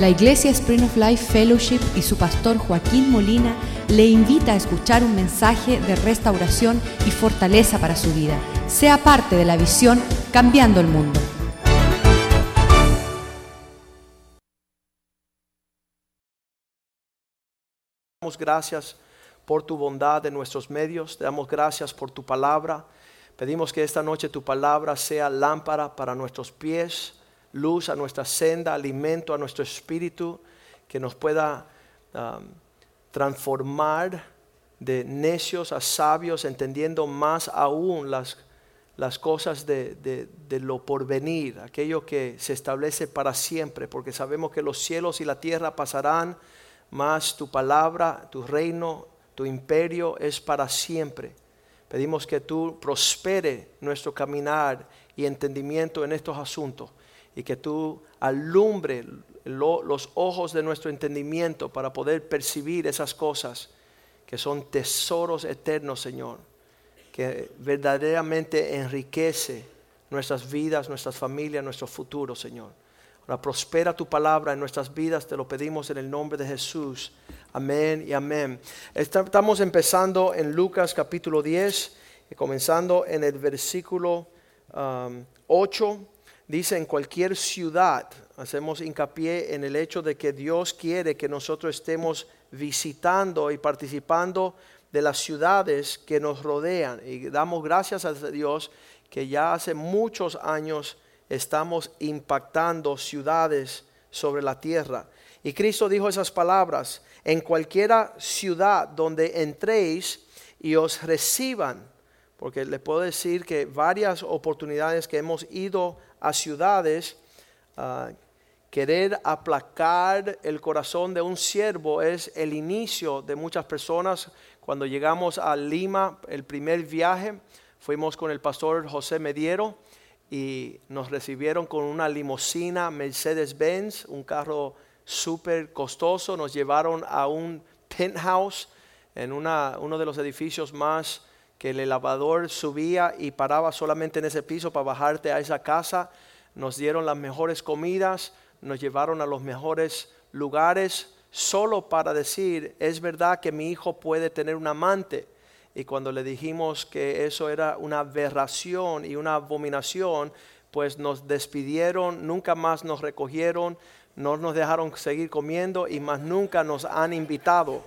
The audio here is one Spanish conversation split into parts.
La Iglesia Spring of Life Fellowship y su pastor Joaquín Molina le invita a escuchar un mensaje de restauración y fortaleza para su vida. Sea parte de la visión Cambiando el Mundo. damos gracias por tu bondad en nuestros medios, te damos gracias por tu palabra. Pedimos que esta noche tu palabra sea lámpara para nuestros pies, luz a nuestra senda, alimento a nuestro espíritu, que nos pueda um, transformar de necios a sabios, entendiendo más aún las, las cosas de, de, de lo porvenir, aquello que se establece para siempre, porque sabemos que los cielos y la tierra pasarán mas tu palabra, tu reino, tu imperio es para siempre. Pedimos que tú prospere nuestro caminar y entendimiento en estos asuntos y que tú alumbre los ojos de nuestro entendimiento para poder percibir esas cosas que son tesoros eternos, Señor, que verdaderamente enriquece nuestras vidas, nuestras familias, nuestro futuro, Señor prospera tu palabra en nuestras vidas, te lo pedimos en el nombre de Jesús. Amén y amén. Estamos empezando en Lucas capítulo 10, comenzando en el versículo 8. Dice, en cualquier ciudad, hacemos hincapié en el hecho de que Dios quiere que nosotros estemos visitando y participando de las ciudades que nos rodean. Y damos gracias a Dios que ya hace muchos años estamos impactando ciudades sobre la tierra. Y Cristo dijo esas palabras, en cualquiera ciudad donde entréis y os reciban, porque le puedo decir que varias oportunidades que hemos ido a ciudades, ah, querer aplacar el corazón de un siervo es el inicio de muchas personas. Cuando llegamos a Lima, el primer viaje, fuimos con el pastor José Mediero y nos recibieron con una limusina Mercedes-Benz, un carro súper costoso. Nos llevaron a un penthouse en una, uno de los edificios más que el elevador subía y paraba solamente en ese piso para bajarte a esa casa. Nos dieron las mejores comidas, nos llevaron a los mejores lugares, solo para decir, es verdad que mi hijo puede tener un amante y cuando le dijimos que eso era una aberración y una abominación, pues nos despidieron, nunca más nos recogieron, no nos dejaron seguir comiendo y más nunca nos han invitado.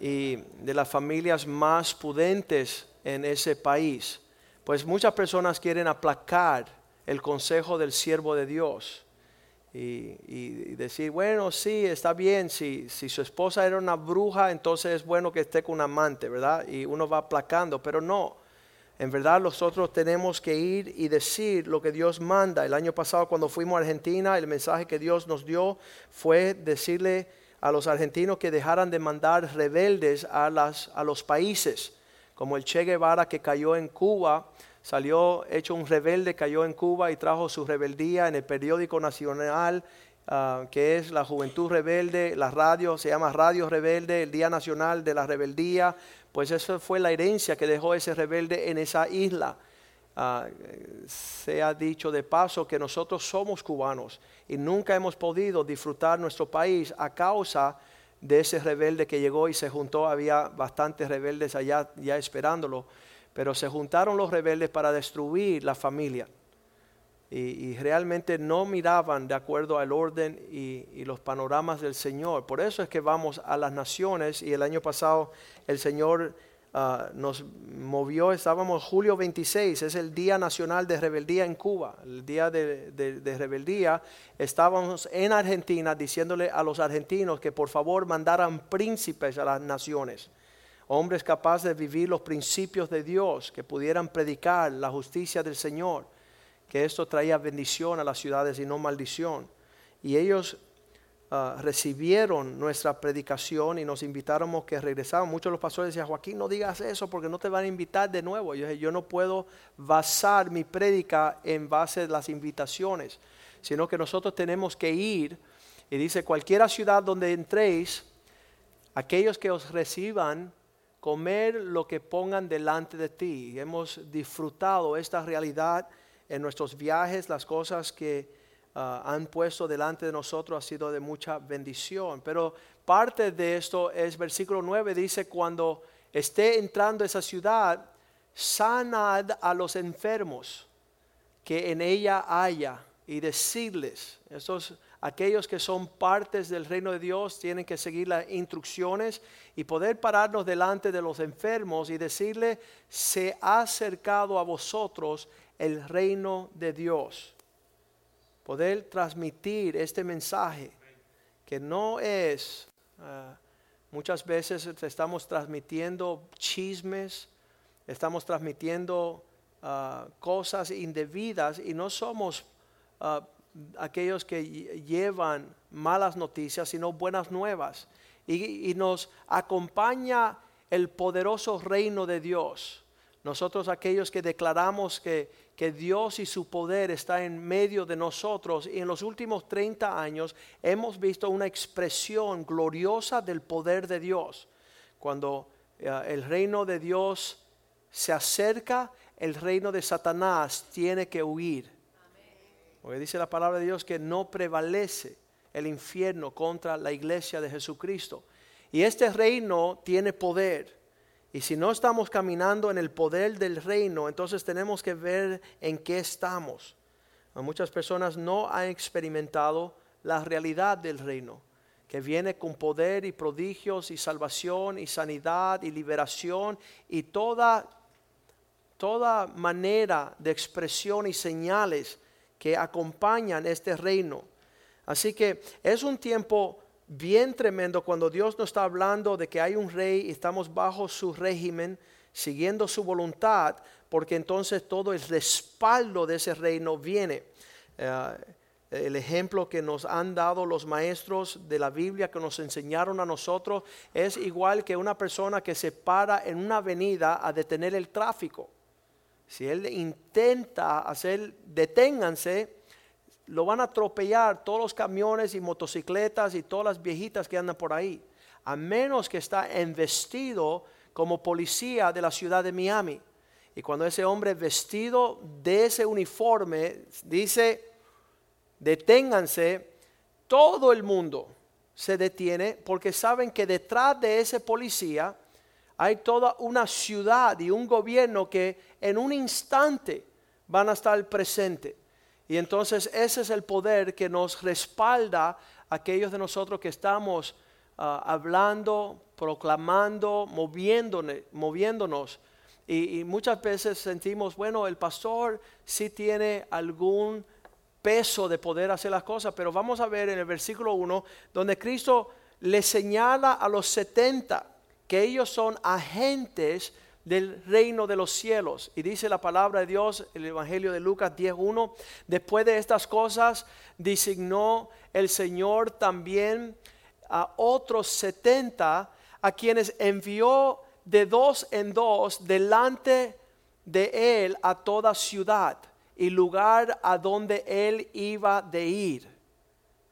Y de las familias más pudentes en ese país, pues muchas personas quieren aplacar el consejo del siervo de Dios y, decir, bueno, sí, está bien, si, si su esposa era una bruja, entonces es bueno que esté con un amante, ¿verdad? Y uno va aplacando, pero no. En verdad nosotros tenemos que ir y decir lo que Dios manda. El año pasado cuando fuimos a Argentina, el mensaje que Dios nos dio fue decirle a los argentinos que dejaran de mandar rebeldes a, las, a los países, como el Che Guevara que cayó en Cuba salió hecho un rebelde, cayó en Cuba y trajo su rebeldía en el periódico nacional, ah, que es la Juventud Rebelde, la radio, se llama Radio Rebelde, el Día Nacional de la Rebeldía, pues esa fue la herencia que dejó ese rebelde en esa isla. Ah, se ha dicho de paso que nosotros somos cubanos y nunca hemos podido disfrutar nuestro país a causa de ese rebelde que llegó y se juntó, había bastantes rebeldes allá ya esperándolo pero se juntaron los rebeldes para destruir la familia. Y, realmente no miraban de acuerdo al orden y, los panoramas del Señor. Por eso es que vamos a las naciones y el año pasado el Señor ah, nos movió, estábamos julio 26, es el Día Nacional de Rebeldía en Cuba, el Día de, de Rebeldía. Estábamos en Argentina diciéndole a los argentinos que por favor mandaran príncipes a las naciones hombres capaces de vivir los principios de Dios, que pudieran predicar la justicia del Señor, que esto traía bendición a las ciudades y no maldición. Y ellos ah, recibieron nuestra predicación y nos invitaron que regresáramos. Muchos de los pastores decían, Joaquín, no digas eso porque no te van a invitar de nuevo. Yo yo no puedo basar mi prédica en base a las invitaciones, sino que nosotros tenemos que ir. Y dice, cualquiera ciudad donde entréis, aquellos que os reciban, comer lo que pongan delante de ti. Hemos disfrutado esta realidad en nuestros viajes, las cosas que ah, han puesto delante de nosotros ha sido de mucha bendición. Pero parte de esto es versículo 9, dice, cuando esté entrando esa ciudad, sanad a los enfermos que en ella haya y decirles, estos aquellos que son partes del reino de Dios tienen que seguir las instrucciones y poder pararnos delante de los enfermos y decirle, se ha acercado a vosotros el reino de Dios. Poder transmitir este mensaje que no es, ah, muchas veces estamos transmitiendo chismes, estamos transmitiendo ah, cosas indebidas y no somos uh, aquellos que llevan malas noticias, sino buenas nuevas. Y, nos acompaña el poderoso reino de Dios. Nosotros aquellos que declaramos que, que, Dios y su poder está en medio de nosotros y en los últimos 30 años hemos visto una expresión gloriosa del poder de Dios. Cuando eh, el reino de Dios se acerca, el reino de Satanás tiene que huir. Porque dice la palabra de Dios que no prevalece el infierno contra la iglesia de Jesucristo. Y este reino tiene poder. Y si no estamos caminando en el poder del reino, entonces tenemos que ver en qué estamos. Muchas personas no han experimentado la realidad del reino, que viene con poder y prodigios y salvación y sanidad y liberación y toda, toda manera de expresión y señales que acompañan este reino. Así que es un tiempo bien tremendo cuando Dios nos está hablando de que hay un rey y estamos bajo su régimen, siguiendo su voluntad, porque entonces todo el respaldo de ese reino viene. Eh, el ejemplo que nos han dado los maestros de la Biblia, que nos enseñaron a nosotros, es igual que una persona que se para en una avenida a detener el tráfico. Si él intenta hacer, deténganse, lo van a atropellar todos los camiones y motocicletas y todas las viejitas que andan por ahí. A menos que está investido como policía de la ciudad de Miami. Y cuando ese hombre vestido de ese uniforme dice, deténganse, todo el mundo se detiene porque saben que detrás de ese policía hay toda una ciudad y un gobierno que en un instante van a estar presente. Y entonces ese es el poder que nos respalda a aquellos de nosotros que estamos ah, hablando, proclamando, moviéndonos. moviéndonos. Y, y, muchas veces sentimos, bueno, el pastor sí tiene algún peso de poder hacer las cosas, pero vamos a ver en el versículo 1, donde Cristo le señala a los 70 que ellos son agentes del reino de los cielos. Y dice la palabra de Dios, el Evangelio de Lucas 10.1, después de estas cosas designó el Señor también a otros 70 a quienes envió de dos en dos delante de él a toda ciudad y lugar a donde él iba de ir.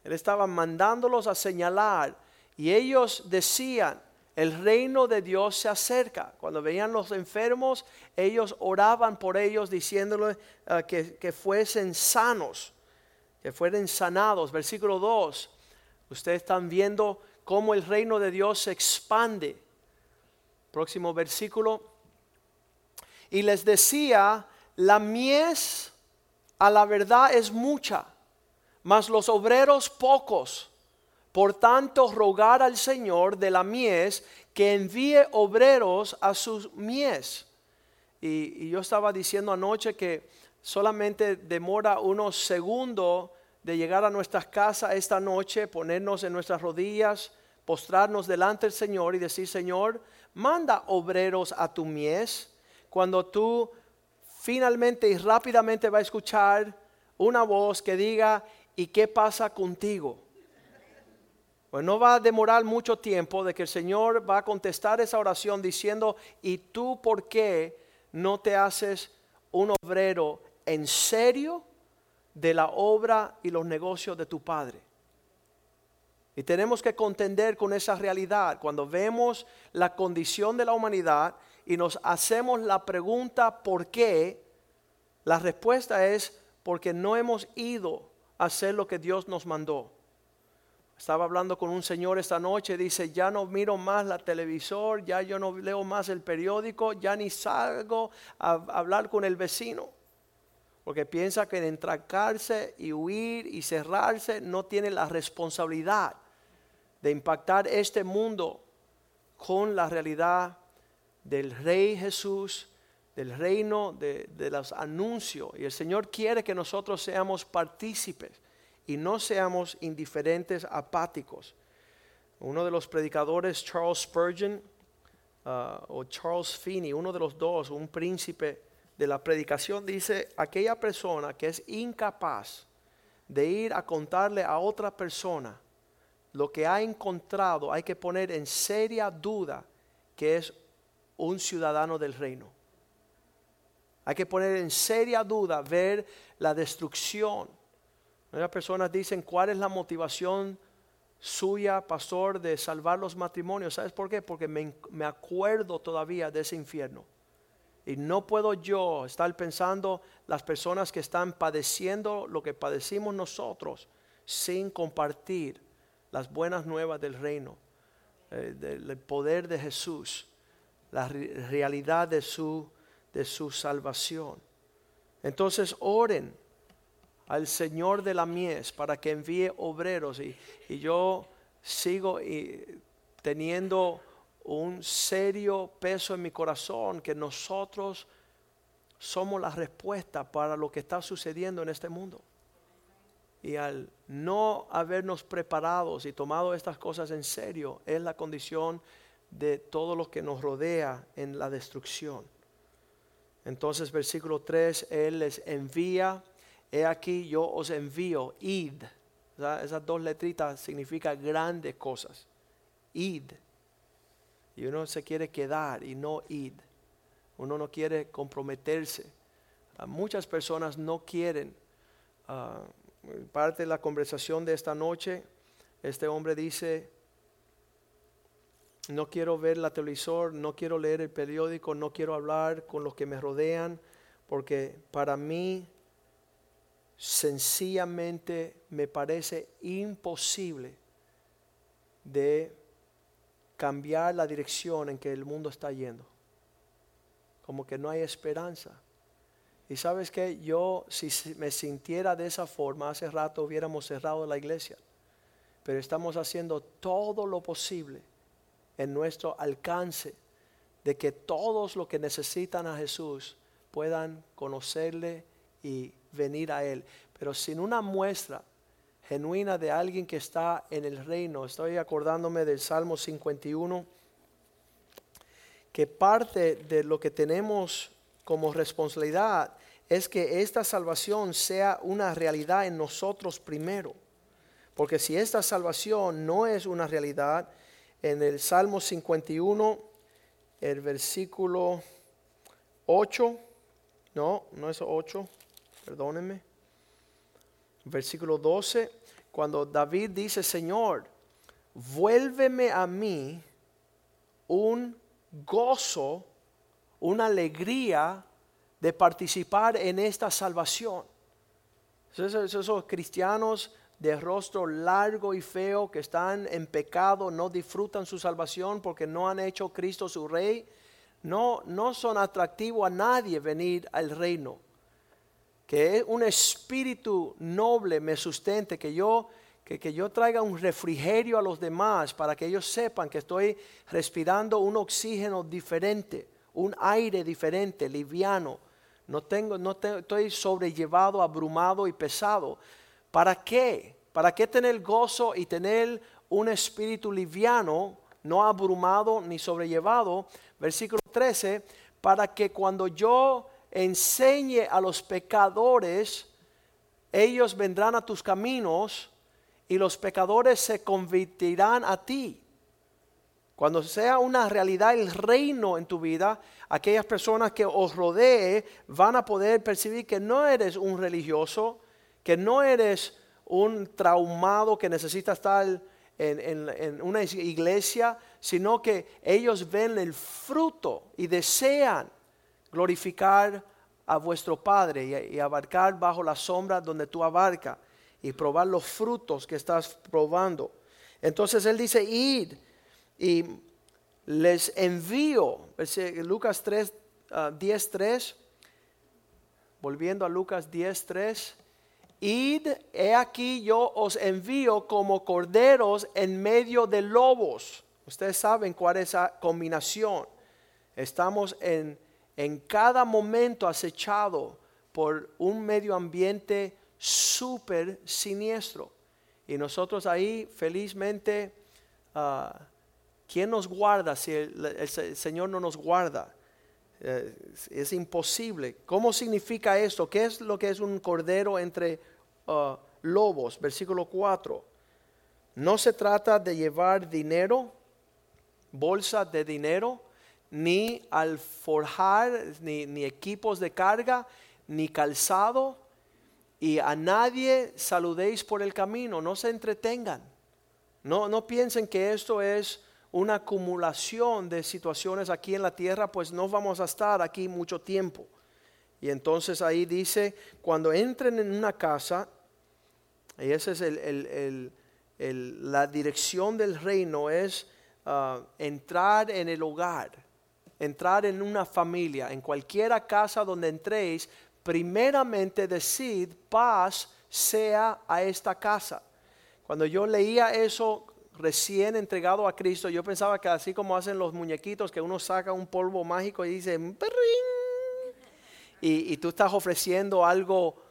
Él estaba mandándolos a señalar y ellos decían, el reino de Dios se acerca. Cuando veían los enfermos, ellos oraban por ellos diciéndoles eh, que, que, fuesen sanos, que fueran sanados. Versículo 2. Ustedes están viendo cómo el reino de Dios se expande. Próximo versículo. Y les decía, la mies a la verdad es mucha, mas los obreros pocos. Por tanto, rogar al Señor de la mies que envíe obreros a sus mies. Y, yo estaba diciendo anoche que solamente demora unos segundos de llegar a nuestras casas esta noche, ponernos en nuestras rodillas, postrarnos delante del Señor y decir, Señor, manda obreros a tu mies. Cuando tú finalmente y rápidamente va a escuchar una voz que diga, ¿y qué pasa contigo? Pues no va a demorar mucho tiempo de que el Señor va a contestar esa oración diciendo, ¿y tú por qué no te haces un obrero en serio de la obra y los negocios de tu Padre? Y tenemos que contender con esa realidad. Cuando vemos la condición de la humanidad y nos hacemos la pregunta ¿por qué? La respuesta es porque no hemos ido hacer lo que Dios nos mandó. Estaba hablando con un señor esta noche, dice, ya no miro más la televisor, ya yo no leo más el periódico, ya ni salgo a hablar con el vecino. Porque piensa que de entrancarse y huir y cerrarse no tiene la responsabilidad de impactar este mundo con la realidad del Rey Jesús, del reino, de, los anuncios. Y el Señor quiere que nosotros seamos partícipes y no seamos indiferentes, apáticos. Uno de los predicadores, Charles Spurgeon, uh, o Charles Finney, uno de los dos, un príncipe de la predicación, dice, aquella persona que es incapaz de ir a contarle a otra persona lo que ha encontrado, hay que poner en seria duda que es un ciudadano del reino. Hay que poner en seria duda ver la destrucción. Las personas dicen, ¿cuál es la motivación suya, pastor, de salvar los matrimonios? ¿Sabes por qué? Porque me, me acuerdo todavía de ese infierno. Y no puedo yo estar pensando las personas que están padeciendo lo que padecimos nosotros sin compartir las buenas nuevas del reino, eh, del poder de Jesús, la realidad de su, de su salvación. Entonces oren al Señor de la mies para que envíe obreros y, yo sigo teniendo un serio peso en mi corazón que nosotros somos la respuesta para lo que está sucediendo en este mundo y al no habernos preparados y tomado estas cosas en serio, es la condición de todo lo que nos rodea en la destrucción. Entonces, versículo 3, Él les envía, he aquí yo os envío, id. esas dos letritas significan grandes cosas. Id. Y uno se quiere quedar y no id. Uno no quiere comprometerse. muchas personas no quieren ah, parte de la conversación de esta noche, este hombre dice, no quiero ver la televisor, no quiero leer el periódico, no quiero hablar con los que me rodean, porque para mí sencillamente me parece imposible de cambiar la dirección en que el mundo está yendo. Como que no hay esperanza. Y sabes que yo, si me sintiera de esa forma, hace rato hubiéramos cerrado la iglesia. Pero estamos haciendo todo lo posible en nuestro alcance de que todos los que necesitan a Jesús puedan conocerle y venir a Él. Pero sin una muestra genuina de alguien que está en el reino, estoy acordándome del Salmo 51, que parte de lo que tenemos como responsabilidad es que esta salvación sea una realidad en nosotros primero. Porque si esta salvación no es una realidad, en el Salmo 51, el versículo 8, no, no es 8, perdónenme, versículo 12, cuando David dice, Señor, vuélveme a mí un gozo, una alegría de participar en esta salvación. Esos, esos, cristianos de rostro largo y feo que están en pecado, no disfrutan su salvación porque no han hecho Cristo su rey, no, no son atractivos a nadie venir al reino. Que un espíritu noble me sustente, que yo, que, que yo traiga un refrigerio a los demás para que ellos sepan que estoy respirando un oxígeno diferente, un aire diferente, liviano no tengo, no estoy sobrellevado, abrumado y pesado. ¿Para qué? ¿Para qué tener gozo y tener un espíritu liviano, no abrumado ni sobrellevado? Versículo 13, para que cuando yo enseñe a los pecadores, ellos vendrán a tus caminos y los pecadores se convertirán a ti. Cuando sea una realidad el reino en tu vida, aquellas personas que os rodee van a poder percibir que no eres un religioso, que no eres un traumado que necesita estar en, una iglesia, sino que ellos ven el fruto y desean glorificar a vuestro Padre y, abarcar bajo la sombra donde tú abarcas. y probar los frutos que estás probando. Entonces él dice, id y les envío, Lucas 3, 10, 3, volviendo a Lucas 10, 3, id, he aquí yo os envío como corderos en medio de lobos. Ustedes saben cuál es esa combinación. Estamos en, en cada momento acechado por un medio ambiente súper siniestro. Y nosotros ahí felizmente, uh, ¿quién nos guarda si el, Señor no nos guarda? Eh, es imposible. ¿Cómo significa esto? ¿Qué es lo que es un cordero entre uh, lobos? Versículo 4. No se trata de llevar dinero, bolsa de dinero, ni alforjar, ni, ni equipos de carga, ni calzado, y a nadie saludéis por el camino, no se entretengan. No, no piensen que esto es una acumulación de situaciones aquí en la tierra, pues no vamos a estar aquí mucho tiempo. Y entonces ahí dice, cuando entren en una casa, y esa es el, la dirección del reino, es ah, entrar en el hogar, entrar en una familia, en cualquiera casa donde entréis, primeramente decid, paz sea a esta casa. Cuando yo leía eso recién entregado a Cristo, yo pensaba que así como hacen los muñequitos, que uno saca un polvo mágico y dice, y, tú estás ofreciendo algo.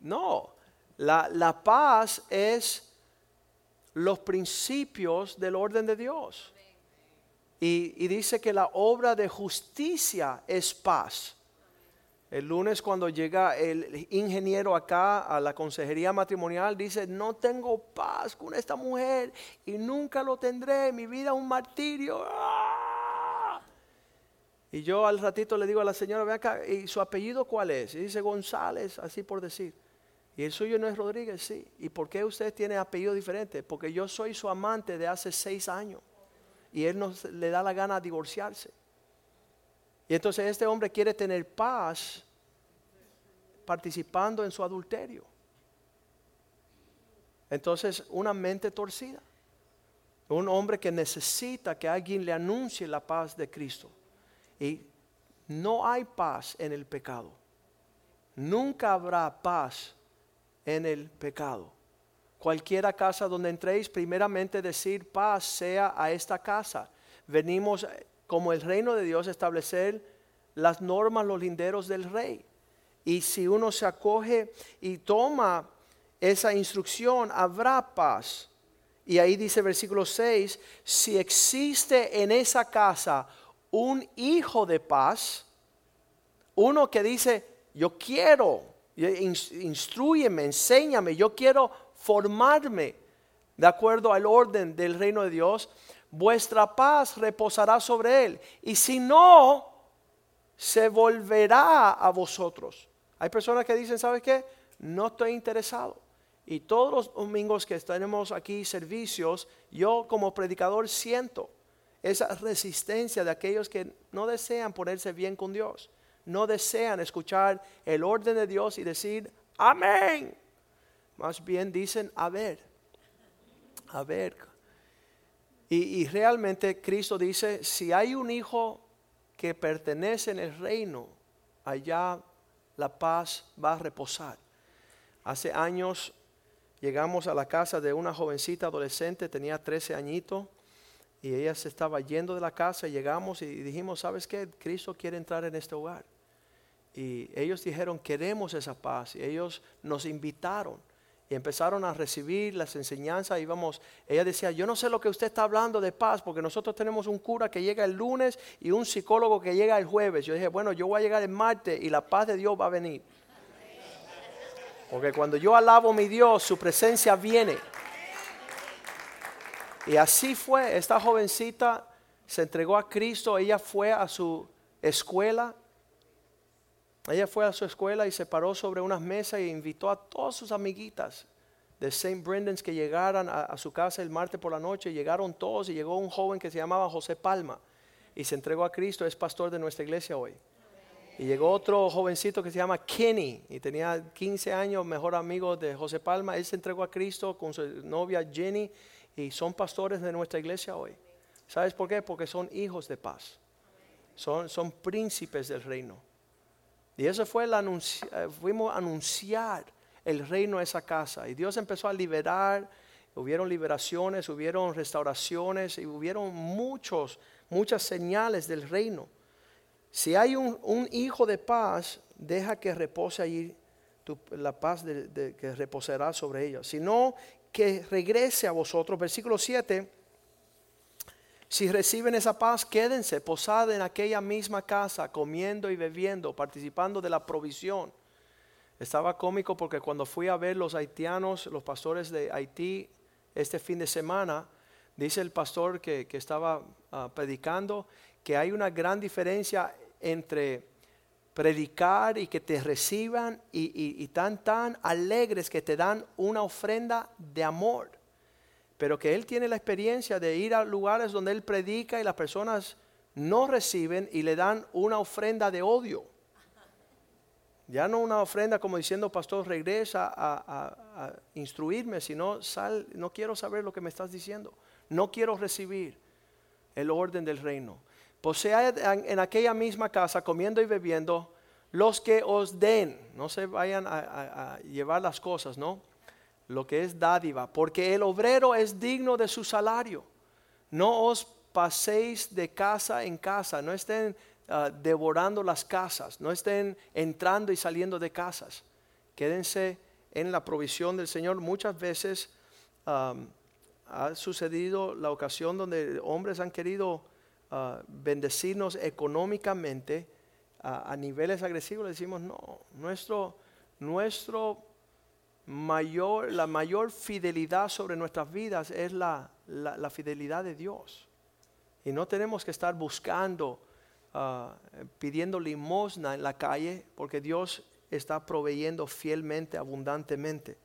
No, la paz es los principios del orden de Dios. Y, dice que la obra de justicia es paz. El lunes cuando llega el ingeniero acá a la consejería matrimonial, dice, no tengo paz con esta mujer y nunca lo tendré, mi vida es un martirio. Y yo al ratito le digo a la señora, ve acá, ¿y su apellido cuál es? Y dice González, así por decir. Y el suyo no es Rodríguez, sí. ¿Y por qué usted tiene apellido diferente? Porque yo soy su amante de hace seis años y él no le da la gana de divorciarse. Y entonces este hombre quiere tener paz participando en su adulterio. Entonces, una mente torcida. Un hombre que necesita que alguien le anuncie la paz de Cristo. Y no hay paz en el pecado. Nunca habrá paz en el pecado. Cualquiera casa donde entréis, primeramente decir paz sea a esta casa. Venimos como el reino de Dios establecer las normas, los linderos del rey. Y si uno se acoge y toma esa instrucción, habrá paz. Y ahí dice versículo 6, si existe en esa casa un hijo de paz, uno que dice, yo quiero, instruyeme, enséñame, yo quiero formarme de acuerdo al orden del reino de Dios, vuestra paz reposará sobre él. Y si no, se volverá a vosotros. Hay personas que dicen, ¿sabes qué? No estoy interesado. Y todos los domingos que tenemos aquí servicios, yo como predicador siento esa resistencia de aquellos que no desean ponerse bien con Dios, no desean escuchar el orden de Dios y decir, amén. Más bien dicen, a ver, a ver, y, realmente Cristo dice, si hay un hijo que pertenece en el reino, allá la paz va a reposar. Hace años llegamos a la casa de una jovencita adolescente, tenía 13 añitos, y ella se estaba yendo de la casa, y llegamos y dijimos, ¿sabes qué? Cristo quiere entrar en este hogar. Y ellos dijeron, queremos esa paz, y ellos nos invitaron y empezaron a recibir las enseñanzas. Y vamos, ella decía, yo no sé lo que usted está hablando de paz, porque nosotros tenemos un cura que llega el lunes y un psicólogo que llega el jueves. Yo dije, bueno, yo voy a llegar el martes y la paz de Dios va a venir. Porque cuando yo alabo a mi Dios, su presencia viene. Y así fue, esta jovencita se entregó a Cristo, ella fue a su escuela, ella fue a su escuela y se paró sobre unas mesas e invitó a todas sus amiguitas de St. Brendan's que llegaran a, su casa el martes por la noche. Llegaron todos y llegó un joven que se llamaba José Palma y se entregó a Cristo, es pastor de nuestra iglesia hoy. Y llegó otro jovencito que se llama Kenny y tenía 15 años, mejor amigo de José Palma. Él se entregó a Cristo con su novia Jenny y son pastores de nuestra iglesia hoy. ¿Sabes por qué? Porque son hijos de paz. Son, son príncipes del reino. Y eso fue el anuncio, eh, fuimos a anunciar el reino a esa casa. Y Dios empezó a liberar, hubieron liberaciones, hubieron restauraciones y hubieron muchos, muchas señales del reino. Si hay un, hijo de paz, deja que repose allí la paz que reposará sobre ellos. Sino que regrese a vosotros. Versículo 7. Si reciben esa paz, quédense posada en aquella misma casa, comiendo y bebiendo, participando de la provisión. Estaba cómico porque cuando fui a ver los haitianos, los pastores de Haití, este fin de semana, dice el pastor que, estaba ah, predicando que hay una gran diferencia entre predicar y que te reciban y, tan tan alegres que te dan una ofrenda de amor. Pero que él tiene la experiencia de ir a lugares donde él predica y las personas no reciben y le dan una ofrenda de odio. Ya no una ofrenda como diciendo, pastor, regresa a, instruirme, sino sal, no quiero saber lo que me estás diciendo. No quiero recibir el orden del reino posea en, aquella misma casa, comiendo y bebiendo, los que os den, no se vayan a, llevar las cosas, ¿no? Lo que es dádiva, porque el obrero es digno de su salario. No os paséis de casa en casa, no estén ah, devorando las casas, no estén entrando y saliendo de casas. Quédense en la provisión del Señor. Muchas veces ha sucedido la ocasión donde hombres han querido bendecirnos económicamente a, niveles agresivos, le decimos, no, nuestro, nuestro mayor, la mayor fidelidad sobre nuestras vidas es la, la, fidelidad de Dios. Y no tenemos que estar buscando, ah, pidiendo limosna en la calle, porque Dios está proveyendo fielmente, abundantemente.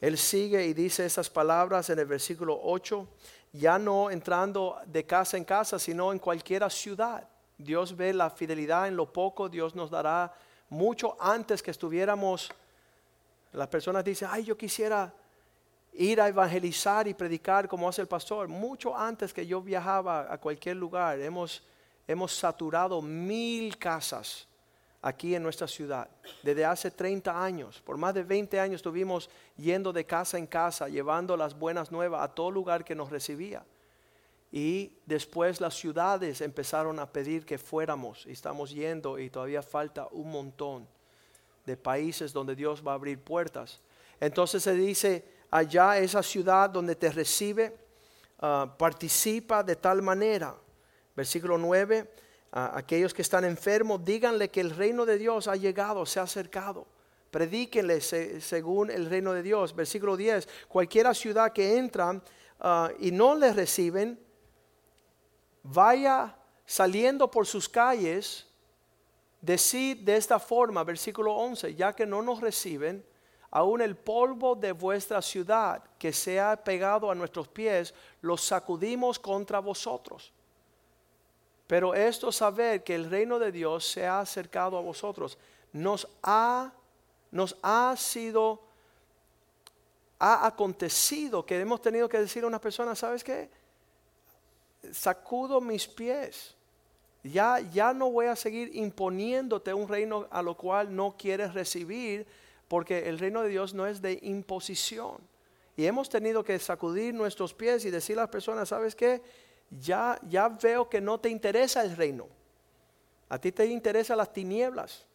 Él sigue y dice esas palabras en el versículo 8 ya no entrando de casa en casa, sino en cualquier ciudad. Dios ve la fidelidad en lo poco, Dios nos dará mucho antes que estuviéramos. Las personas dicen, ay, yo quisiera ir a evangelizar y predicar como hace el pastor. Mucho antes que yo viajaba a cualquier lugar, hemos, hemos saturado mil casas aquí en nuestra ciudad. Desde hace 30 años, por más de 20 años estuvimos yendo de casa en casa, llevando las buenas nuevas a todo lugar que nos recibía. Y después las ciudades empezaron a pedir que fuéramos y estamos yendo y todavía falta un montón de países donde Dios va a abrir puertas. Entonces se dice, allá esa ciudad donde te recibe, ah, participa de tal manera. Versículo 9 a aquellos que están enfermos, díganle que el reino de Dios ha llegado, se ha acercado. Predíquenle según el reino de Dios. Versículo 10, cualquiera ciudad que entran ah, y no les reciben, vaya saliendo por sus calles, decid de esta forma, versículo 11, ya que no nos reciben, aún el polvo de vuestra ciudad que se ha pegado a nuestros pies, lo sacudimos contra vosotros. Pero esto saber que el reino de Dios se ha acercado a vosotros, nos ha, nos ha sido, ha acontecido que hemos tenido que decir a una persona, ¿sabes qué? Sacudo mis pies. Ya, ya no voy a seguir imponiéndote un reino a lo cual no quieres recibir, porque el reino de Dios no es de imposición. Y hemos tenido que sacudir nuestros pies y decir a las personas, ¿sabes qué? ya, ya veo que no te interesa el reino. A ti te interesan las tinieblas.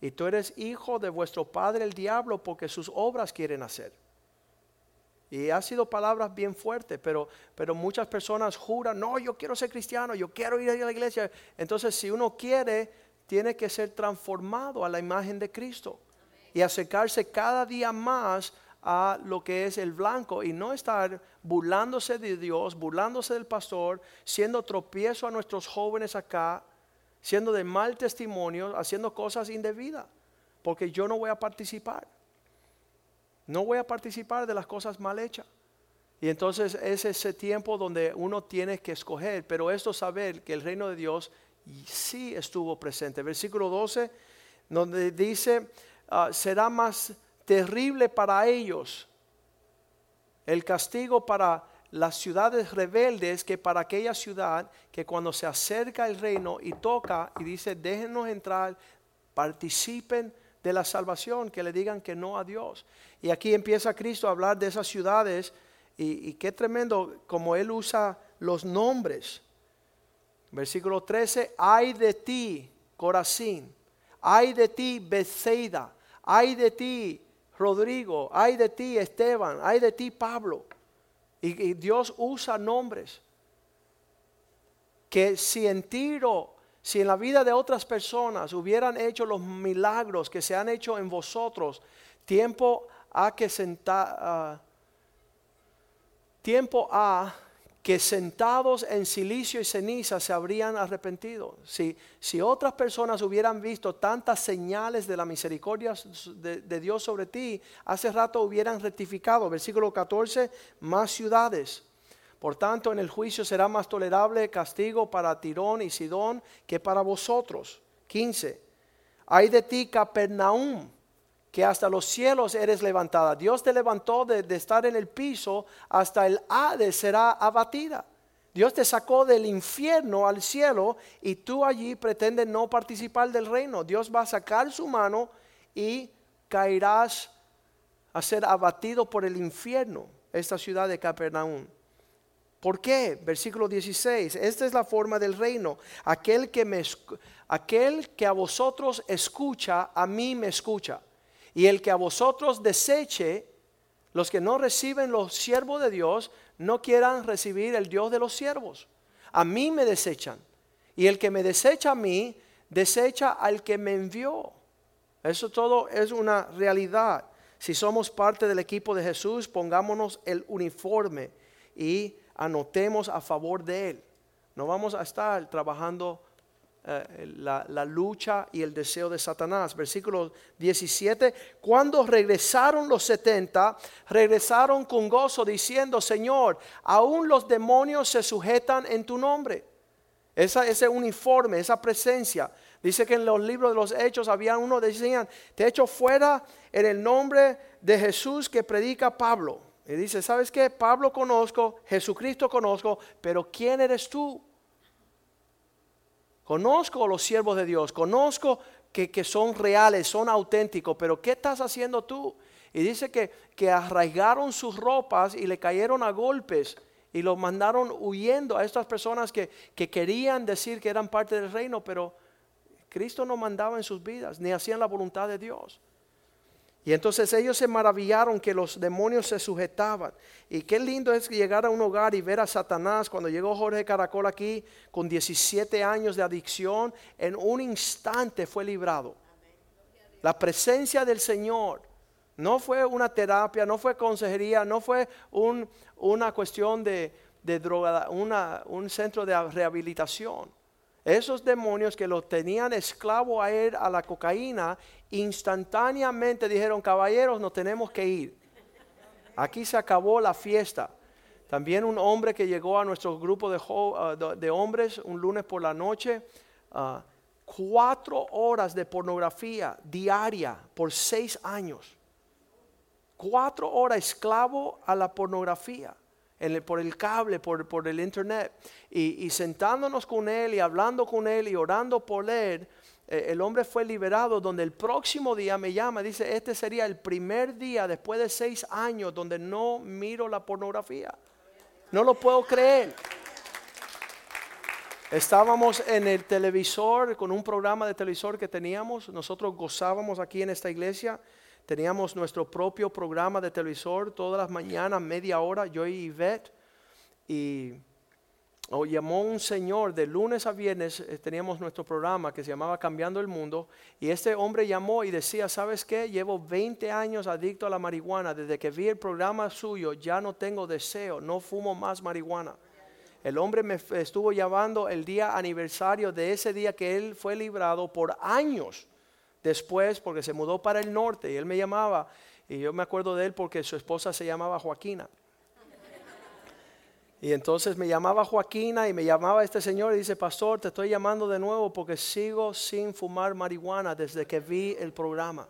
Y tú eres hijo de vuestro padre el diablo porque sus obras quieren hacer. Y ha sido palabras bien fuertes, pero, pero muchas personas juran, no, yo quiero ser cristiano, yo quiero ir a la iglesia. Entonces, si uno quiere, tiene que ser transformado a la imagen de Cristo y acercarse cada día más a lo que es el blanco y no estar burlándose de Dios, burlándose del pastor, siendo tropiezo a nuestros jóvenes acá, siendo de mal testimonio, haciendo cosas indebidas, porque yo no voy a participar. No voy a participar de las cosas mal hechas. Y entonces es ese tiempo donde uno tiene que escoger, pero esto saber que el reino de Dios sí estuvo presente. Versículo 12, donde dice, ah, será más terrible para ellos el castigo para las ciudades rebeldes que para aquella ciudad que cuando se acerca el reino y toca y dice, déjenos entrar, participen de la salvación, que le digan que no a Dios. Y aquí empieza Cristo a hablar de esas ciudades y, qué tremendo como Él usa los nombres. Versículo 13, hay de ti, Corazín, hay de ti, Bethsaida, hay de ti, Rodrigo, hay de ti, Esteban, hay de ti, Pablo. Y, Dios usa nombres que si en Tiro, si en la vida de otras personas hubieran hecho los milagros que se han hecho en vosotros, tiempo a que sentar, ah, tiempo a que sentados en silicio y ceniza se habrían arrepentido. Si, si otras personas hubieran visto tantas señales de la misericordia de, de, Dios sobre ti, hace rato hubieran rectificado. Versículo 14, más ciudades. Por tanto, en el juicio será más tolerable castigo para Tirón y Sidón que para vosotros. 15. Hay de ti, Capernaum que hasta los cielos eres levantada. Dios te levantó de, estar en el piso hasta el Hades será abatida. Dios te sacó del infierno al cielo y tú allí pretendes no participar del reino. Dios va a sacar su mano y caerás a ser abatido por el infierno, esta ciudad de Capernaum. ¿Por qué? Versículo 16. Esta es la forma del reino. Aquel que, me, aquel que a vosotros escucha, a mí me escucha. Y el que a vosotros deseche, los que no reciben los siervos de Dios, no quieran recibir el Dios de los siervos. A mí me desechan. Y el que me desecha a mí, desecha al que me envió. Eso todo es una realidad. Si somos parte del equipo de Jesús, pongámonos el uniforme y anotemos a favor de Él. No vamos a estar trabajando eh, la, lucha y el deseo de Satanás. Versículo 17, cuando regresaron los 70, regresaron con gozo diciendo, Señor, aún los demonios se sujetan en tu nombre. Esa, ese uniforme, esa presencia. Dice que en los libros de los hechos había uno que decían, te echo fuera en el nombre de Jesús que predica Pablo. Y dice, ¿sabes qué? Pablo conozco, Jesucristo conozco, pero ¿quién eres tú? Conozco a los siervos de Dios, conozco que, son reales, son auténticos, pero ¿qué estás haciendo tú? Y dice que, que arraigaron sus ropas y le cayeron a golpes y los mandaron huyendo a estas personas que, que querían decir que eran parte del reino, pero Cristo no mandaba en sus vidas, ni hacían la voluntad de Dios. Y entonces ellos se maravillaron que los demonios se sujetaban. Y qué lindo es llegar a un hogar y ver a Satanás. Cuando llegó Jorge Caracol aquí con 17 años de adicción, en un instante fue librado. La presencia del Señor no fue una terapia, no fue consejería, no fue una cuestión de, droga, un centro de rehabilitación. Esos demonios que lo tenían esclavo a él a la cocaína, instantáneamente dijeron, caballeros, no tenemos que ir. Aquí se acabó la fiesta. También un hombre que llegó a nuestro grupo de, uh, hombres un lunes por la noche, uh, cuatro horas de pornografía diaria por seis años. Cuatro horas esclavo a la pornografía por el cable, por, el internet, y, sentándonos con él y hablando con él y orando por él, eh, el hombre fue liberado donde el próximo día me llama, dice, este sería el primer día después de seis años donde no miro la pornografía. No lo puedo creer. Estábamos en el televisor con un programa de televisor que teníamos, nosotros gozábamos aquí en esta iglesia Teníamos nuestro propio programa de televisor todas las mañanas, media hora, yo y Yvette. Y o llamó un señor de lunes a viernes, eh, teníamos nuestro programa que se llamaba Cambiando el Mundo, y este hombre llamó y decía, ¿sabes qué? Llevo 20 años adicto a la marihuana, desde que vi el programa suyo ya no tengo deseo, no fumo más marihuana. El hombre me estuvo llamando el día aniversario de ese día que él fue librado por años después porque se mudó para el norte y él me llamaba y yo me acuerdo de él porque su esposa se llamaba Joaquina. Y entonces me llamaba Joaquina y me llamaba este señor y dice, pastor, te estoy llamando de nuevo porque sigo sin fumar marihuana desde que vi el programa.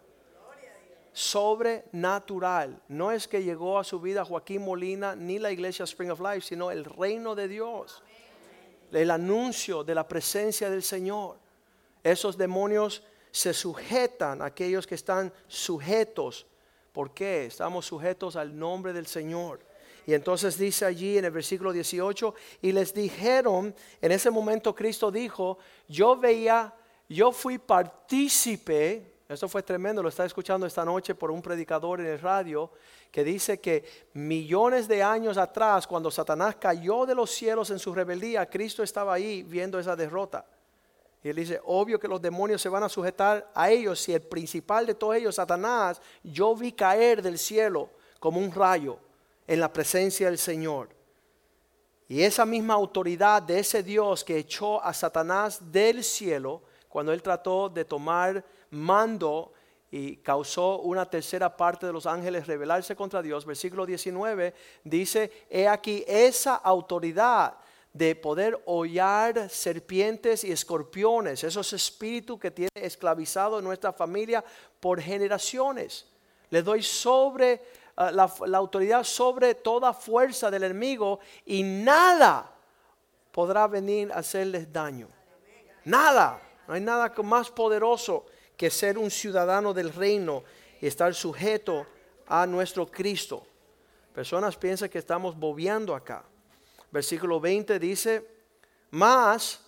Sobrenatural. No es que llegó a su vida Joaquín Molina ni la iglesia Spring of Life, sino el reino de Dios. El anuncio de la presencia del Señor. Esos demonios se sujetan aquellos que están sujetos. ¿Por qué? Estamos sujetos al nombre del Señor. Y entonces dice allí en el versículo 18, y les dijeron, en ese momento Cristo dijo, yo veía, yo fui partícipe, esto fue tremendo, lo está escuchando esta noche por un predicador en el radio, que dice que millones de años atrás, cuando Satanás cayó de los cielos en su rebeldía, Cristo estaba ahí viendo esa derrota. Y él dice, obvio que los demonios se van a sujetar a ellos si el principal de todos ellos, Satanás, yo vi caer del cielo como un rayo en la presencia del Señor. Y esa misma autoridad de ese Dios que echó a Satanás del cielo cuando él trató de tomar mando y causó una tercera parte de los ángeles rebelarse contra Dios, versículo 19 dice, he aquí esa autoridad de poder hollar serpientes y escorpiones, esos espíritus que tiene esclavizado nuestra familia por generaciones. Le doy sobre Ah, la, autoridad sobre toda fuerza del enemigo y nada podrá venir a hacerles daño. Nada, no hay nada más poderoso que ser un ciudadano del reino y estar sujeto a nuestro Cristo. Personas piensan que estamos bobeando acá. Versículo 20 dice, más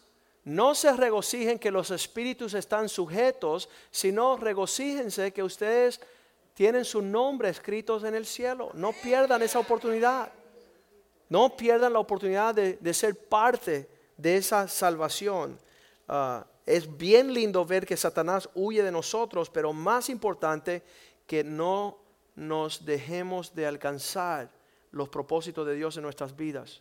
no se regocijen que los espíritus están sujetos, sino regocíjense que ustedes tienen su nombre escritos en el cielo. No pierdan esa oportunidad. No pierdan la oportunidad de, ser parte de esa salvación. Ah, es bien lindo ver que Satanás huye de nosotros, pero más importante que no nos dejemos de alcanzar los propósitos de Dios en nuestras vidas.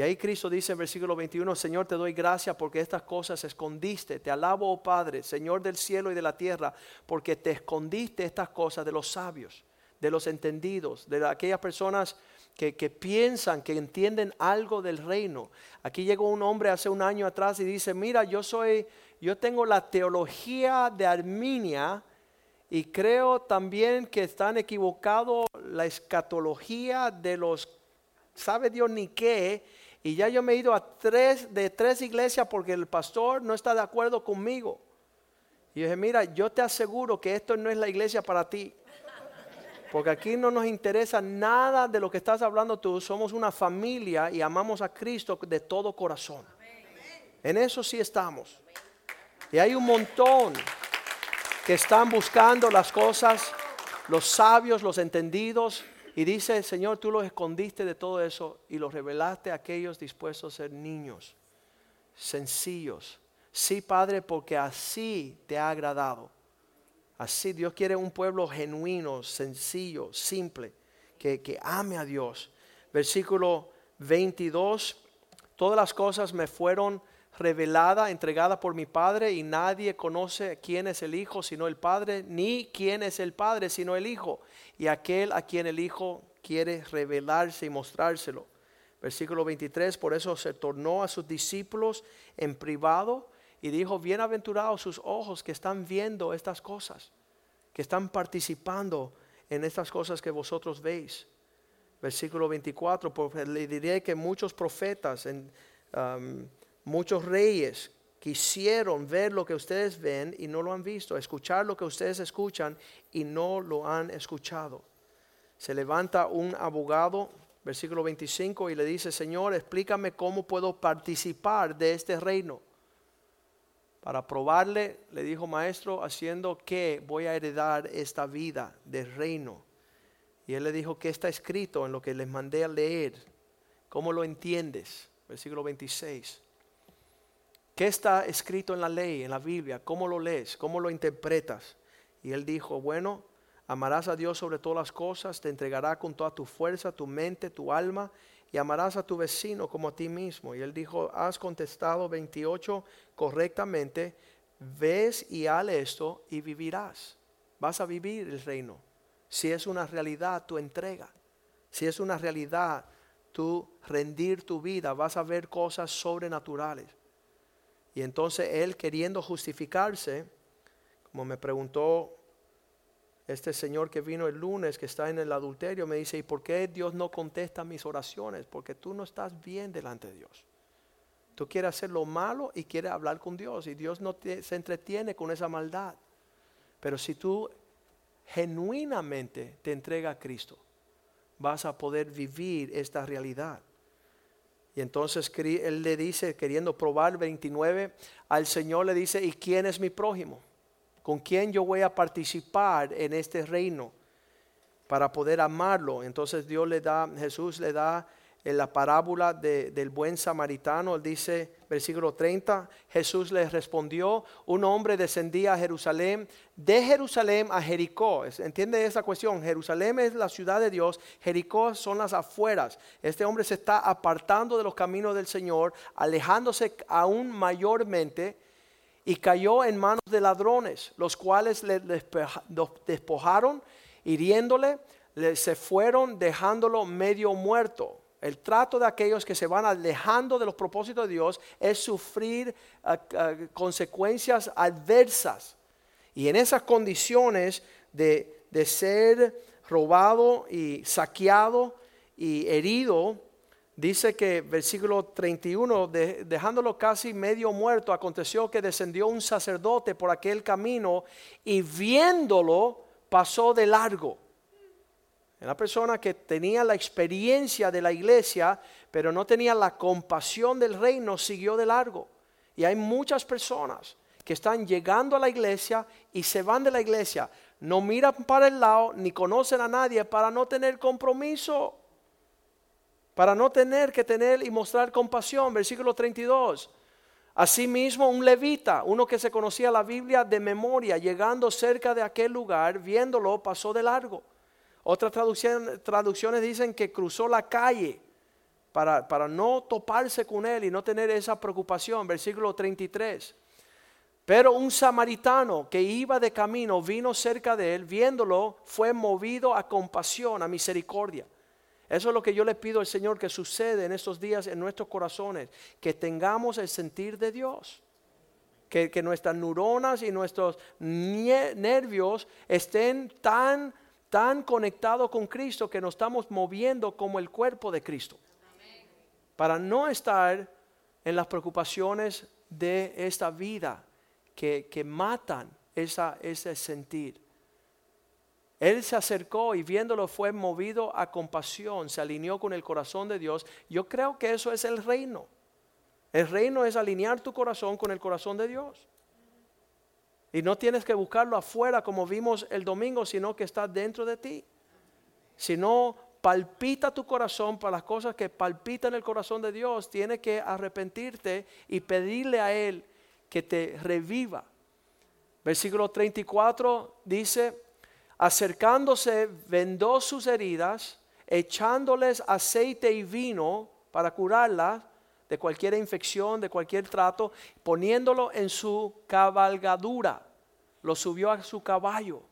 Y ahí Cristo dice en versículo 21, Señor, te doy gracias porque estas cosas escondiste. Te alabo, oh Padre, Señor del cielo y de la tierra, porque te escondiste estas cosas de los sabios, de los entendidos, de aquellas personas que, que, piensan, que entienden algo del reino. Aquí llegó un hombre hace un año atrás y dice, mira, yo soy, yo tengo la teología de Arminia y creo también que están equivocados la escatología de los, sabe Dios ni qué, y ya yo me he ido a tres, de tres iglesias porque el pastor no está de acuerdo conmigo. Y yo dije, mira, yo te aseguro que esto no es la iglesia para ti. Porque aquí no nos interesa nada de lo que estás hablando tú. Somos una familia y amamos a Cristo de todo corazón. En eso sí estamos. Y hay un montón que están buscando las cosas, los sabios, los entendidos, y dice, Señor, tú los escondiste de todo eso y los revelaste a aquellos dispuestos a ser niños, sencillos. Sí, Padre, porque así te ha agradado. Así Dios quiere un pueblo genuino, sencillo, simple, que, que ame a Dios. Versículo 22, todas las cosas me fueron revelada, entregada por mi Padre, y nadie conoce quién es el Hijo sino el Padre, ni quién es el Padre sino el Hijo, y aquel a quien el Hijo quiere revelarse y mostrárselo. Versículo 23, por eso se tornó a sus discípulos en privado y dijo, bienaventurados sus ojos que están viendo estas cosas, que están participando en estas cosas que vosotros veis. Versículo 24, porque le diré que muchos profetas en, um, Muchos reyes quisieron ver lo que ustedes ven y no lo han visto, escuchar lo que ustedes escuchan y no lo han escuchado. Se levanta un abogado, versículo 25, y le dice, Señor, explícame cómo puedo participar de este reino. Para probarle, le dijo, maestro, haciendo que voy a heredar esta vida del reino. Y él le dijo, ¿qué está escrito en lo que les mandé a leer? ¿Cómo lo entiendes? Versículo 26. ¿Qué está escrito en la ley, en la Biblia? ¿Cómo lo lees? ¿Cómo lo interpretas? Y él dijo, bueno, amarás a Dios sobre todas las cosas, te entregará con toda tu fuerza, tu mente, tu alma, y amarás a tu vecino como a ti mismo. Y él dijo, has contestado 28 correctamente, ves y haz esto y vivirás. Vas a vivir el reino. Si es una realidad tu entrega, si es una realidad tú rendir tu vida, vas a ver cosas sobrenaturales. Y entonces él queriendo justificarse, como me preguntó este señor que vino el lunes, que está en el adulterio, me dice, ¿y por qué Dios no contesta mis oraciones? Porque tú no estás bien delante de Dios. Tú quieres hacer lo malo y quieres hablar con Dios y Dios no se entretiene con esa maldad. Pero si tú genuinamente te entregas a Cristo, vas a poder vivir esta realidad. Y entonces él le dice, queriendo probar 29, al Señor le dice, ¿y quién es mi prójimo? ¿Con quién yo voy a participar en este reino para poder amarlo? Entonces Dios le da, Jesús le da en la parábola del buen samaritano, él dice, versículo 30, Jesús le respondió, un hombre descendía a Jerusalén, de Jerusalén a Jericó. ¿Entiende esa cuestión? Jerusalén es la ciudad de Dios, Jericó son las afueras. Este hombre se está apartando de los caminos del Señor, alejándose aún mayormente y cayó en manos de ladrones, los cuales le despojaron, hiriéndole, se fueron dejándolo medio muerto. El trato de aquellos que se van alejando de los propósitos de Dios es sufrir ah, ah, consecuencias adversas. Y en esas condiciones de, ser robado y saqueado y herido, dice que versículo 31, dejándolo casi medio muerto, aconteció que descendió un sacerdote por aquel camino y viéndolo pasó de largo. Una persona que tenía la experiencia de la iglesia, pero no tenía la compasión del reino, siguió de largo. Y hay muchas personas que están llegando a la iglesia y se van de la iglesia. No miran para el lado ni conocen a nadie para no tener compromiso. Para no tener que tener y mostrar compasión. Versículo 32. Asimismo, un levita, uno que se conocía la Biblia de memoria, llegando cerca de aquel lugar, viéndolo, pasó de largo. Otras traducciones, dicen que cruzó la calle para, para, no toparse con él y no tener esa preocupación. Versículo 33. Pero un samaritano que iba de camino vino cerca de él, viéndolo, fue movido a compasión, a misericordia. Eso es lo que yo le pido al Señor que sucede en estos días en nuestros corazones, que tengamos el sentir de Dios. Que, que nuestras neuronas y nuestros nervios estén tan tan conectado con Cristo que nos estamos moviendo como el cuerpo de Cristo. Para no estar en las preocupaciones de esta vida que, matan esa, ese sentir. Él se acercó y viéndolo fue movido a compasión, se alineó con el corazón de Dios. Yo creo que eso es el reino. El reino es alinear tu corazón con el corazón de Dios. Y no tienes que buscarlo afuera como vimos el domingo, sino que está dentro de ti. Si no palpita tu corazón para las cosas que palpitan el corazón de Dios, tienes que arrepentirte y pedirle a Él que te reviva. Versículo 34 dice, acercándose vendó sus heridas, echándoles aceite y vino para curarlas de cualquier infección, de cualquier trato, poniéndolo en su cabalgadura. Lo subió a su caballo,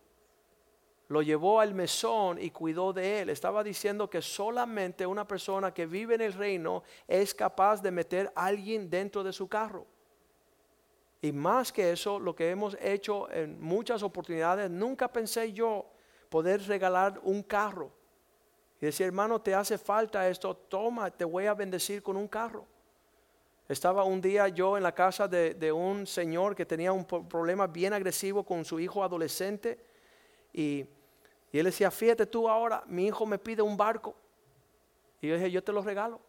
lo llevó al mesón y cuidó de él. Estaba diciendo que solamente una persona que vive en el reino es capaz de meter a alguien dentro de su carro. Y más que eso, lo que hemos hecho en muchas oportunidades, nunca pensé yo poder regalar un carro. Y decir, hermano, te hace falta esto, toma, te voy a bendecir con un carro. Estaba un día yo en la casa de, un señor que tenía un problema bien agresivo con su hijo adolescente y, él decía, fíjate tú ahora, mi hijo me pide un barco. Y yo dije, yo te lo regalo.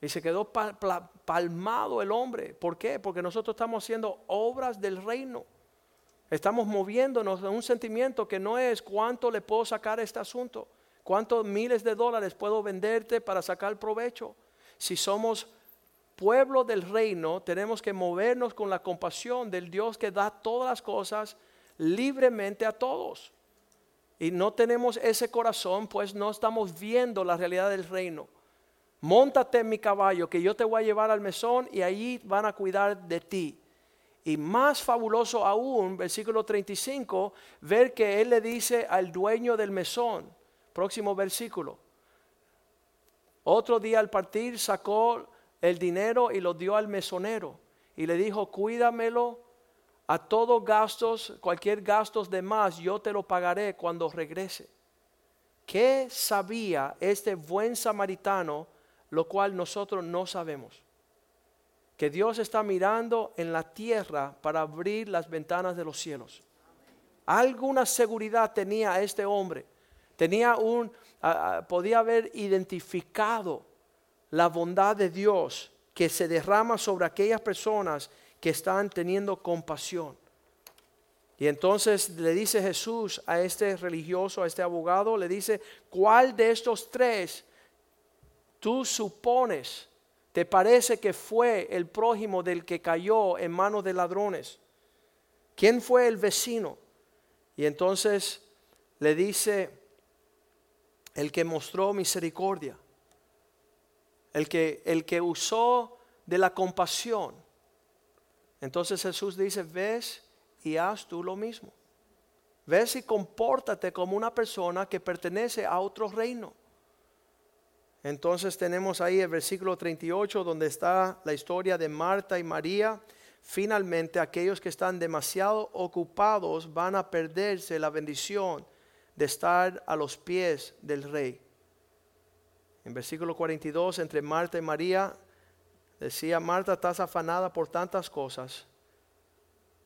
Y se quedó palmado el hombre. ¿Por qué? Porque nosotros estamos haciendo obras del reino. Estamos moviéndonos en un sentimiento que no es cuánto le puedo sacar a este asunto, cuántos miles de dólares puedo venderte para sacar provecho. Si somos pueblo del reino tenemos que movernos con la compasión del Dios que da todas las cosas libremente a todos. Y no tenemos ese corazón, pues no estamos viendo la realidad del reino. Móntate en mi caballo, que yo te voy a llevar al mesón y allí van a cuidar de ti. Y más fabuloso aún, versículo 35, ver que él le dice al dueño del mesón, próximo versículo, Otro día al partir sacó el dinero y lo dio al mesonero y le dijo, cuídamelo a todos gastos, cualquier gastos de más, yo te lo pagaré cuando regrese. ¿Qué sabía este buen samaritano, lo cual nosotros no sabemos? Que Dios está mirando en la tierra para abrir las ventanas de los cielos. Alguna seguridad tenía este hombre. Tenía un, podía haber identificado la bondad de Dios que se derrama sobre aquellas personas que están teniendo compasión. Y entonces le dice Jesús a este religioso, a este abogado, le dice, ¿cuál de estos tres tú supones, te parece que fue el prójimo del que cayó en manos de ladrones? ¿Quién fue el vecino? Y entonces le dice, el que mostró misericordia, el que, el que usó de la compasión. Entonces Jesús dice, ves y haz tú lo mismo. Ves y compórtate como una persona que pertenece a otro reino. Entonces tenemos ahí el versículo 38 donde está la historia de Marta y María. Finalmente aquellos que están demasiado ocupados van a perderse la bendición de estar a los pies del rey. En versículo 42, entre Marta y María, decía, Marta, estás afanada por tantas cosas,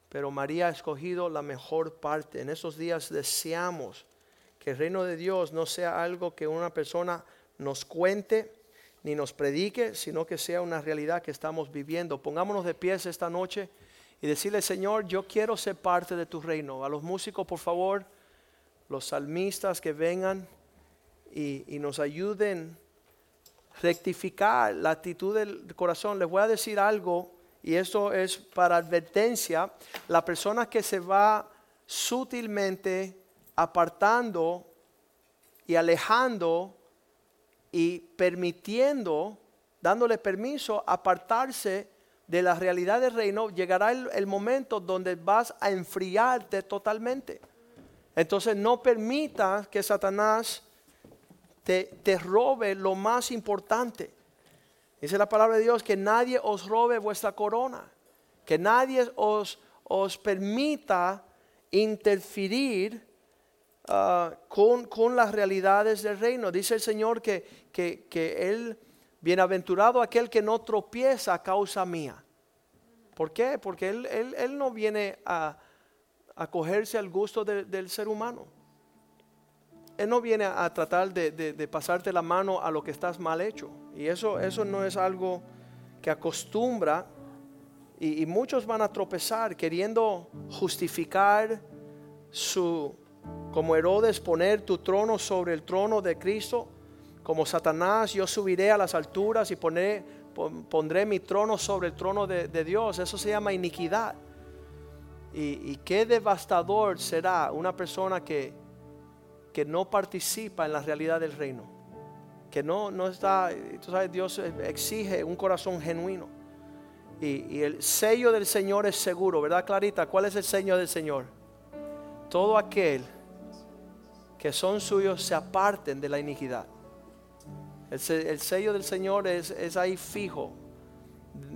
pero María ha escogido la mejor parte. En esos días deseamos que el reino de Dios no sea algo que una persona nos cuente ni nos predique, sino que sea una realidad que estamos viviendo. Pongámonos de pies esta noche y decirle, Señor, yo quiero ser parte de tu reino. A los músicos, por favor los salmistas que vengan y, nos ayuden rectificar la actitud del corazón. Les voy a decir algo y esto es para advertencia. La persona que se va sutilmente apartando y alejando y permitiendo, dándole permiso apartarse de la realidad del reino, llegará el momento donde vas a enfriarte totalmente. Entonces no permita que Satanás te, robe lo más importante. Dice la palabra de Dios que nadie os robe vuestra corona, que nadie os, os permita interferir ah, con, las realidades del reino. Dice el Señor que, que, Él, bienaventurado aquel que no tropieza a causa mía. ¿Por qué? Porque Él, él no viene a, acogerse al gusto del ser humano. Él no viene a, tratar de, pasarte la mano a lo que estás mal hecho. Y eso, eso no es algo que acostumbra. Y, muchos van a tropezar queriendo justificar su, como Herodes, poner tu trono sobre el trono de Cristo. Como Satanás, yo subiré a las alturas y pondré mi trono sobre el trono de Dios. Eso se llama iniquidad. Y, qué devastador será una persona que, que no participa en la realidad del reino. Que no, no está, tú sabes, Dios exige un corazón genuino. Y, el sello del Señor es seguro, ¿verdad, Clarita? ¿Cuál es el sello del Señor? Todo aquel que son suyos se aparten de la iniquidad. El, el sello del Señor es, es ahí fijo.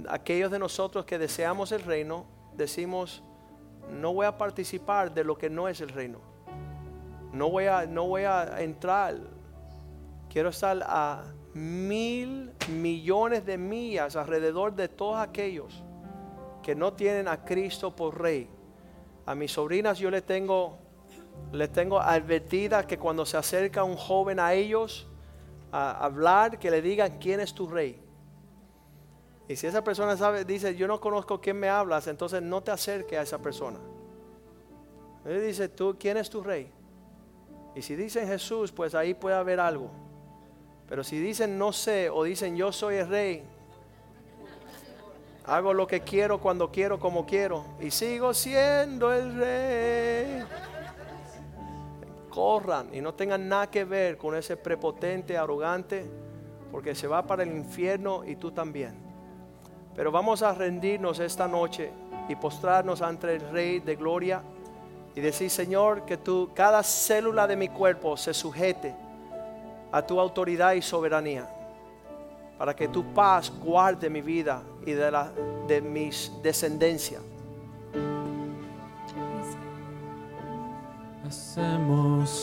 Aquellos de nosotros que deseamos el reino, decimos, no voy a participar de lo que no es el reino. No voy a, no voy a entrar. Quiero estar a mil millones de millas alrededor de todos aquellos que no tienen a Cristo por rey. A mis sobrinas yo les tengo, les tengo advertida que cuando se acerca un joven a ellos a hablar, que le digan quién es tu rey. Y si esa persona sabe, dice, yo no conozco quién me hablas, entonces no te acerques a esa persona. Él dice, tú, ¿quién es tu rey? Y si dicen Jesús, pues ahí puede haber algo. Pero si dicen no sé o dicen yo soy el rey, hago lo que quiero cuando quiero como quiero y sigo siendo el rey. Corran y no tengan nada que ver con ese prepotente, arrogante, porque se va para el infierno y tú también. Pero vamos a rendirnos esta noche y postrarnos ante el Rey de Gloria y decir, Señor, que tú, cada célula de mi cuerpo se sujete a tu autoridad y soberanía, para que tu paz guarde mi vida y de, la, de mis descendencias. Hacemos